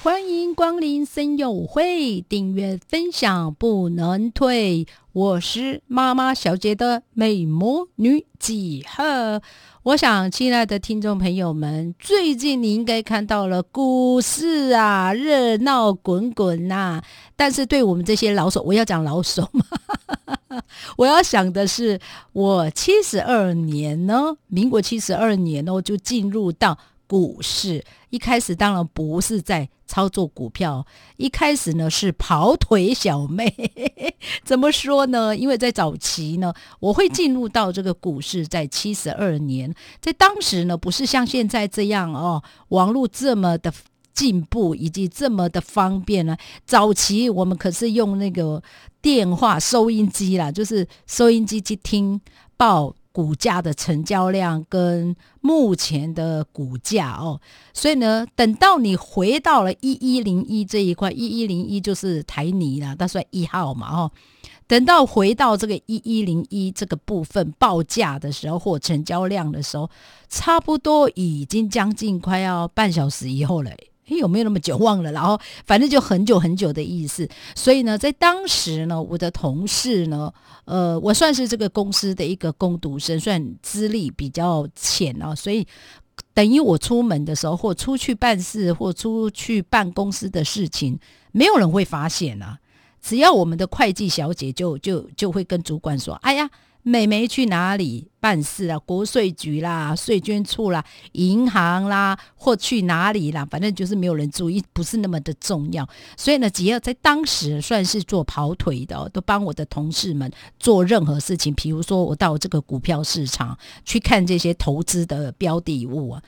欢迎光临森友会，订阅分享不能退。我是妈妈小姐的美魔女几何。我想，亲爱的听众朋友们，最近你应该看到了股市啊，热闹滚滚呐。但是对我们这些老手，我要讲老手嘛，我要想的是，我七十二年呢，民国七十二年呢，就进入到。股市一开始当然不是在操作股票，一开始呢是跑腿小妹。怎么说呢？因为在早期呢，我会进入到这个股市，在七十二年，在当时呢，不是像现在这样哦，网络这么的进步以及这么的方便呢。早期我们可是用那个电话收音机啦，就是收音机去听报。股价的成交量跟目前的股价哦，所以呢，等到你回到了一一零一这一块，一一零一就是台泥啦，它算一号嘛哦。等到回到这个一一零一这个部分报价的时候或成交量的时候，差不多已经将近快要半小时以后了。有没有那么久忘了？然后反正就很久很久的意思。所以呢，在当时呢，我的同事呢，呃，我算是这个公司的一个工读生，算资历比较浅啊。所以等于我出门的时候，或出去办事，或出去办公司的事情，没有人会发现啊。只要我们的会计小姐就就就会跟主管说：“哎呀。”美眉去哪里办事啊？国税局啦、税捐处啦、银行啦，或去哪里啦？反正就是没有人注意，不是那么的重要。所以呢，只要在当时算是做跑腿的，都帮我的同事们做任何事情。比如说，我到这个股票市场去看这些投资的标的物啊。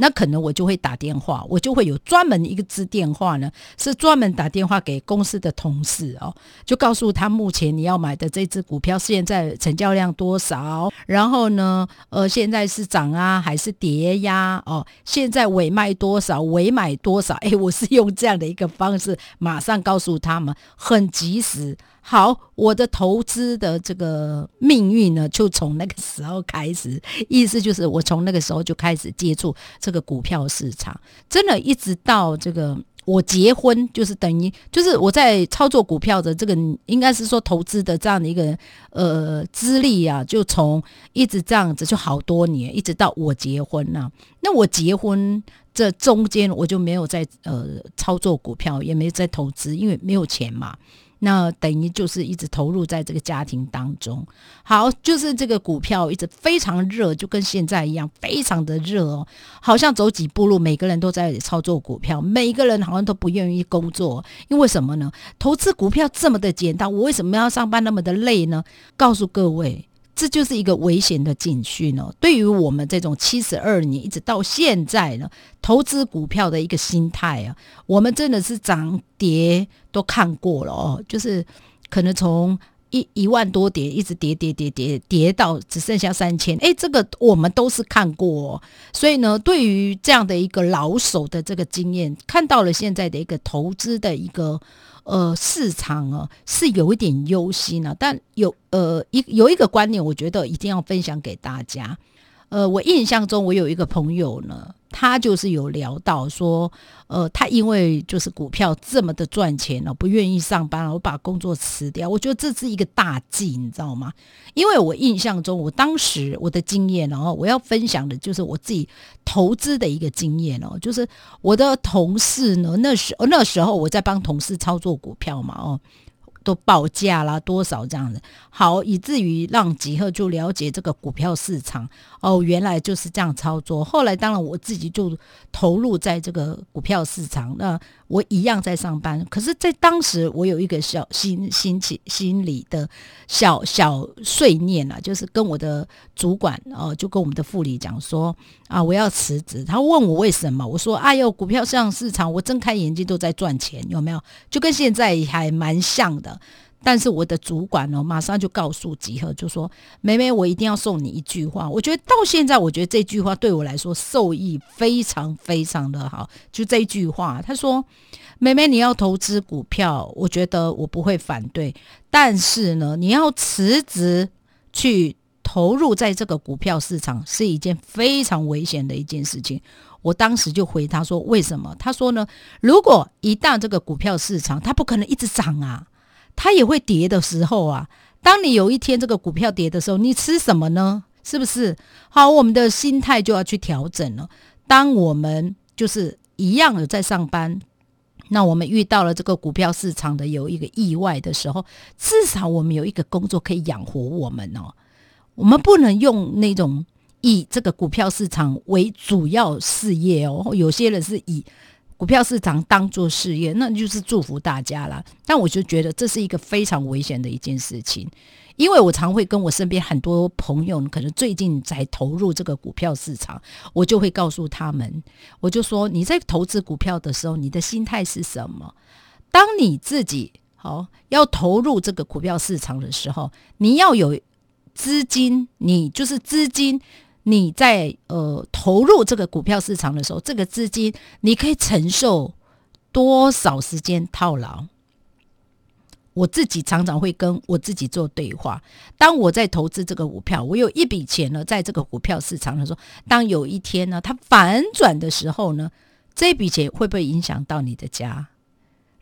那可能我就会打电话，我就会有专门一个支电话呢，是专门打电话给公司的同事哦，就告诉他目前你要买的这只股票现在成交量多少，然后呢，呃，现在是涨啊还是跌呀？哦，现在尾卖多少，尾买多少？哎，我是用这样的一个方式，马上告诉他们，很及时。好，我的投资的这个命运呢，就从那个时候开始。意思就是，我从那个时候就开始接触这个股票市场，真的，一直到这个我结婚，就是等于就是我在操作股票的这个，应该是说投资的这样的一个呃资历啊，就从一直这样子就好多年，一直到我结婚呐。那我结婚这中间，我就没有在呃操作股票，也没在投资，因为没有钱嘛。那等于就是一直投入在这个家庭当中。好，就是这个股票一直非常热，就跟现在一样，非常的热哦。好像走几步路，每个人都在操作股票，每个人好像都不愿意工作，因为什么呢？投资股票这么的简单，我为什么要上班那么的累呢？告诉各位。这就是一个危险的警讯哦。对于我们这种七十二年一直到现在呢，投资股票的一个心态啊，我们真的是涨跌都看过了哦。就是可能从一一万多点一直跌跌跌跌跌到只剩下三千，哎，这个我们都是看过。哦所以呢，对于这样的一个老手的这个经验，看到了现在的一个投资的一个。呃，市场啊是有一点忧心啊，但有呃一有一个观念，我觉得一定要分享给大家。呃，我印象中我有一个朋友呢。他就是有聊到说，呃，他因为就是股票这么的赚钱了，不愿意上班了，我把工作辞掉。我觉得这是一个大忌，你知道吗？因为我印象中，我当时我的经验，然后我要分享的就是我自己投资的一个经验哦，就是我的同事呢，那时那时候我在帮同事操作股票嘛，哦。都报价啦，多少这样子，好，以至于让吉赫就了解这个股票市场哦，原来就是这样操作。后来当然我自己就投入在这个股票市场，那我一样在上班。可是，在当时我有一个小心心情心理的小小碎念啊，就是跟我的主管哦，就跟我们的副理讲说啊，我要辞职。他问我为什么，我说哎呦，股票上市场，我睁开眼睛都在赚钱，有没有？就跟现在还蛮像的。但是我的主管呢，马上就告诉吉赫，就说：“妹妹，我一定要送你一句话。”我觉得到现在，我觉得这句话对我来说受益非常非常的好。就这句话，他说：“妹妹，你要投资股票，我觉得我不会反对，但是呢，你要辞职去投入在这个股票市场，是一件非常危险的一件事情。”我当时就回他说：“为什么？”他说呢：“如果一旦这个股票市场，它不可能一直涨啊。”它也会跌的时候啊，当你有一天这个股票跌的时候，你吃什么呢？是不是？好，我们的心态就要去调整了。当我们就是一样的在上班，那我们遇到了这个股票市场的有一个意外的时候，至少我们有一个工作可以养活我们哦。我们不能用那种以这个股票市场为主要事业哦。有些人是以。股票市场当做事业，那就是祝福大家了。但我就觉得这是一个非常危险的一件事情，因为我常会跟我身边很多朋友，可能最近才投入这个股票市场，我就会告诉他们，我就说你在投资股票的时候，你的心态是什么？当你自己好要投入这个股票市场的时候，你要有资金，你就是资金。你在呃投入这个股票市场的时候，这个资金你可以承受多少时间套牢？我自己常常会跟我自己做对话。当我在投资这个股票，我有一笔钱呢，在这个股票市场的时候，当有一天呢它反转的时候呢，这笔钱会不会影响到你的家？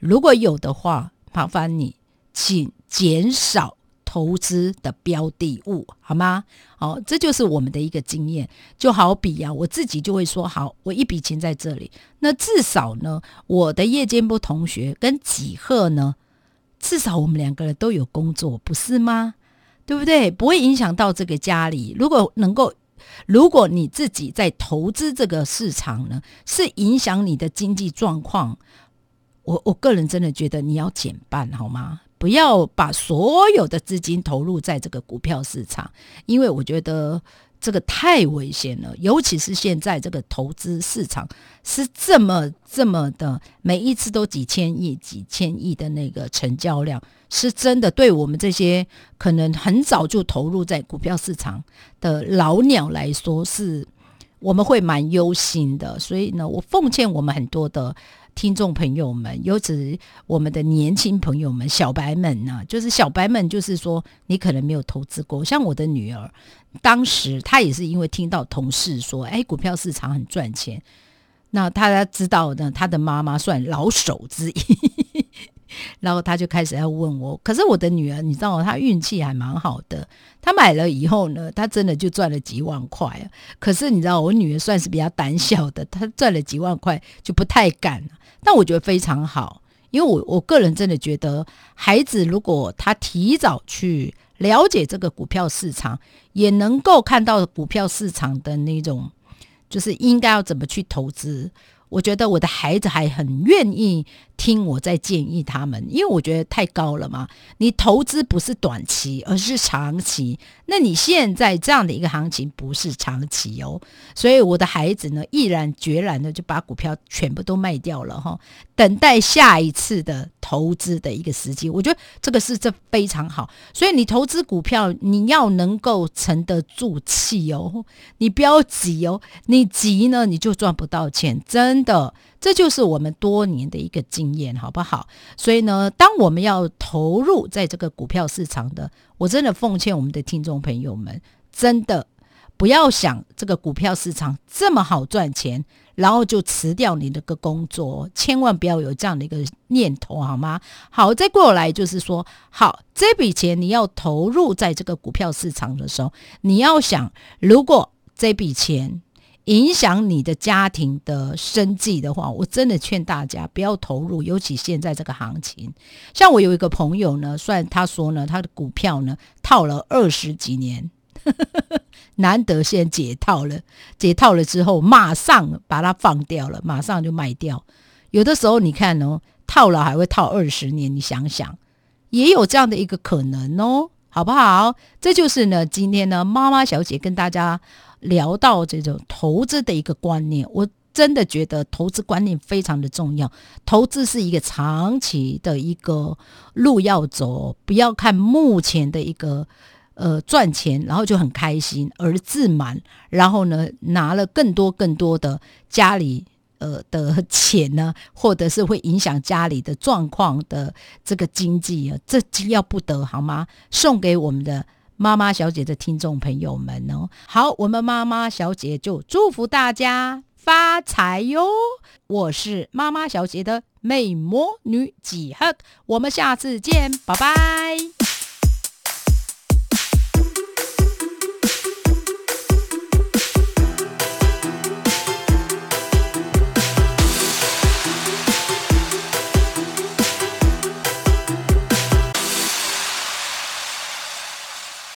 如果有的话，麻烦你请减少。投资的标的物，好吗？好，这就是我们的一个经验。就好比啊，我自己就会说，好，我一笔钱在这里，那至少呢，我的夜间部同学跟几贺呢，至少我们两个人都有工作，不是吗？对不对？不会影响到这个家里。如果能够，如果你自己在投资这个市场呢，是影响你的经济状况，我我个人真的觉得你要减半，好吗？不要把所有的资金投入在这个股票市场，因为我觉得这个太危险了。尤其是现在这个投资市场是这么这么的，每一次都几千亿、几千亿的那个成交量，是真的对我们这些可能很早就投入在股票市场的老鸟来说，是我们会蛮忧心的。所以呢，我奉劝我们很多的。听众朋友们，尤其我们的年轻朋友们、小白们呢，就是小白们，就是说你可能没有投资过。像我的女儿，当时她也是因为听到同事说，哎，股票市场很赚钱，那她知道呢，她的妈妈算老手之一。然后他就开始要问我，可是我的女儿，你知道她运气还蛮好的，她买了以后呢，她真的就赚了几万块。可是你知道，我女儿算是比较胆小的，她赚了几万块就不太敢。但我觉得非常好，因为我我个人真的觉得，孩子如果他提早去了解这个股票市场，也能够看到股票市场的那种，就是应该要怎么去投资。我觉得我的孩子还很愿意听我在建议他们，因为我觉得太高了嘛。你投资不是短期，而是长期。那你现在这样的一个行情不是长期哦，所以我的孩子呢，毅然决然的就把股票全部都卖掉了哈，等待下一次的投资的一个时机。我觉得这个是这非常好。所以你投资股票，你要能够沉得住气哦，你不要急哦，你急呢你就赚不到钱，真真的。这就是我们多年的一个经验，好不好？所以呢，当我们要投入在这个股票市场的，我真的奉劝我们的听众朋友们，真的不要想这个股票市场这么好赚钱，然后就辞掉你那个工作，千万不要有这样的一个念头，好吗？好，再过来就是说，好，这笔钱你要投入在这个股票市场的时候，你要想，如果这笔钱。影响你的家庭的生计的话，我真的劝大家不要投入，尤其现在这个行情。像我有一个朋友呢，虽然他说呢，他的股票呢套了二十几年，难得先解套了，解套了之后马上把它放掉了，马上就卖掉。有的时候你看哦，套了还会套二十年，你想想，也有这样的一个可能哦，好不好？这就是呢，今天呢，妈妈小姐跟大家。聊到这种投资的一个观念，我真的觉得投资观念非常的重要，投资是一个长期的一个路要走，不要看目前的一个呃赚钱，然后就很开心而自满，然后呢拿了更多更多的家里呃的钱呢，或者是会影响家里的状况的这个经济啊，这要不得好吗？送给我们的。妈妈小姐的听众朋友们哦，好，我们妈妈小姐就祝福大家发财哟！我是妈妈小姐的美魔女几何，我们下次见，拜拜。